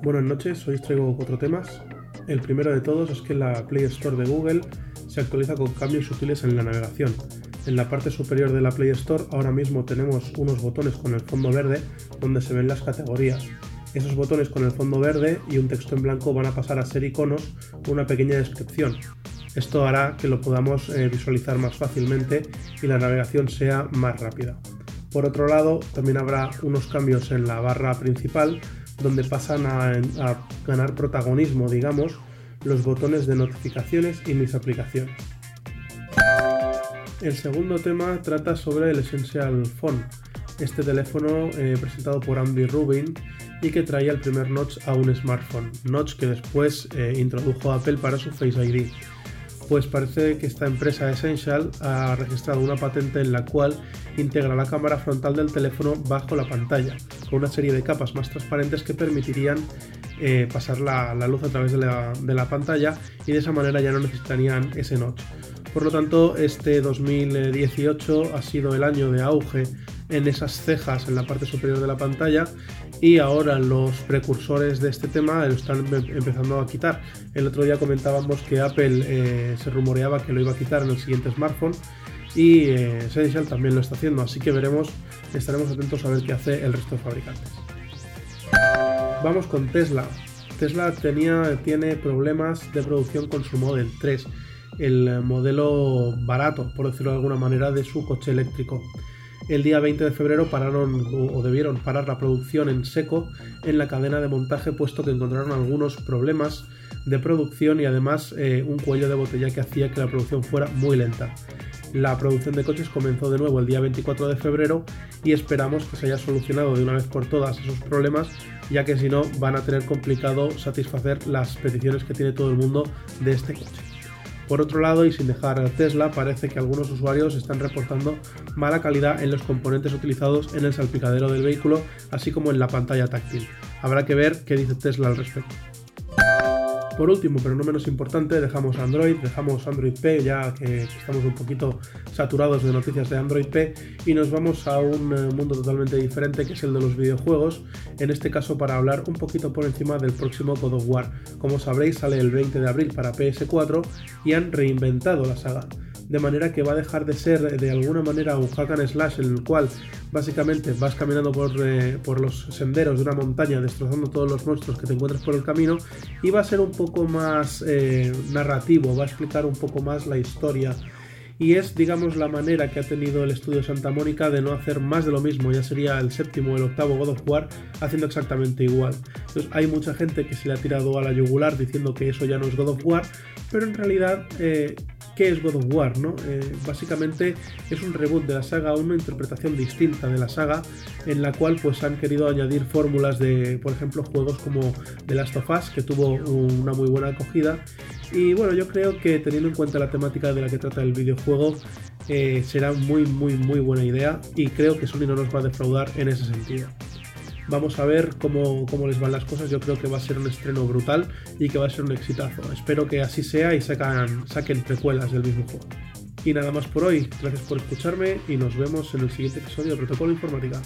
Buenas noches, hoy os traigo cuatro temas. El primero de todos es que la Play Store de Google se actualiza con cambios sutiles en la navegación. En la parte superior de la Play Store ahora mismo tenemos unos botones con el fondo verde donde se ven las categorías. Esos botones con el fondo verde y un texto en blanco van a pasar a ser iconos con una pequeña descripción. Esto hará que lo podamos eh, visualizar más fácilmente y la navegación sea más rápida. Por otro lado, también habrá unos cambios en la barra principal donde pasan a, ganar protagonismo, digamos, los botones de notificaciones y mis aplicaciones. El segundo tema trata sobre el Essential Phone, este teléfono eh, presentado por Andy Rubin y que traía el primer notch a un smartphone, notch que después eh, introdujo Apple para su Face ID pues parece que esta empresa Essential ha registrado una patente en la cual integra la cámara frontal del teléfono bajo la pantalla, con una serie de capas más transparentes que permitirían eh, pasar la, luz a través de la, pantalla y de esa manera ya no necesitarían ese notch. Por lo tanto, este 2018 ha sido el año de auge en esas cejas en la parte superior de la pantalla y ahora los precursores de este tema lo están empezando a quitar. El otro día comentábamos que Apple eh, se rumoreaba que lo iba a quitar en el siguiente smartphone y eh, también lo está haciendo, así que veremos, estaremos atentos a ver qué hace el resto de fabricantes. Vamos con Tesla. Tesla tenía, tiene problemas de producción con su Model 3, el modelo barato, por decirlo de alguna manera, de su coche eléctrico el día 20 de febrero pararon o debieron parar la producción en seco en la cadena de montaje puesto que encontraron algunos problemas de producción y además eh, un cuello de botella que hacía que la producción fuera muy lenta. La producción de coches comenzó de nuevo el día 24 de febrero y esperamos que se haya solucionado de una vez por todas esos problemas, ya que si no van a tener complicado satisfacer las peticiones que tiene todo el mundo de este coche. Por otro lado, y sin dejar a Tesla, parece que algunos usuarios están reportando mala calidad en los componentes utilizados en el salpicadero del vehículo, así como en la pantalla táctil. Habrá que ver qué dice Tesla al respecto. Por último, pero no menos importante, dejamos Android, dejamos Android P, ya que estamos un poquito saturados de noticias de Android P, y nos vamos a un eh, mundo totalmente diferente que es el de los videojuegos, en este caso para hablar un poquito por encima del próximo God of War. Como sabréis, sale el 20 de abril para PS4 y han reinventado la saga de manera que va a dejar de ser de alguna manera un hack and slash en el cual básicamente vas caminando por, eh, por, los senderos de una montaña destrozando todos los monstruos que te encuentres por el camino y va a ser un poco más eh, narrativo, va a explicar un poco más la historia y es, digamos, la manera que ha tenido el estudio Santa Mónica de no hacer más de lo mismo, ya sería el séptimo o el octavo God of War haciendo exactamente igual. Entonces hay mucha gente que se le ha tirado a la yugular diciendo que eso ya no es God of War, pero en realidad eh, qué es God of War, ¿no? Eh, básicamente es un reboot de la saga, una interpretación distinta de la saga, en la cual pues han querido añadir fórmulas de, por ejemplo, juegos como The Last of Us, que tuvo una muy buena acogida. Y bueno, yo creo que teniendo en cuenta la temática de la que trata el videojuego, eh, será muy, muy, muy buena idea y creo que Sony no nos va a defraudar en ese sentido. Vamos a ver cómo, cómo, les van las cosas. Yo creo que va a ser un estreno brutal y que va a ser un exitazo. Espero que así sea y saquen precuelas del mismo juego. Y nada más por hoy. Gracias por escucharme y nos vemos en el siguiente episodio de Protocolo Informática.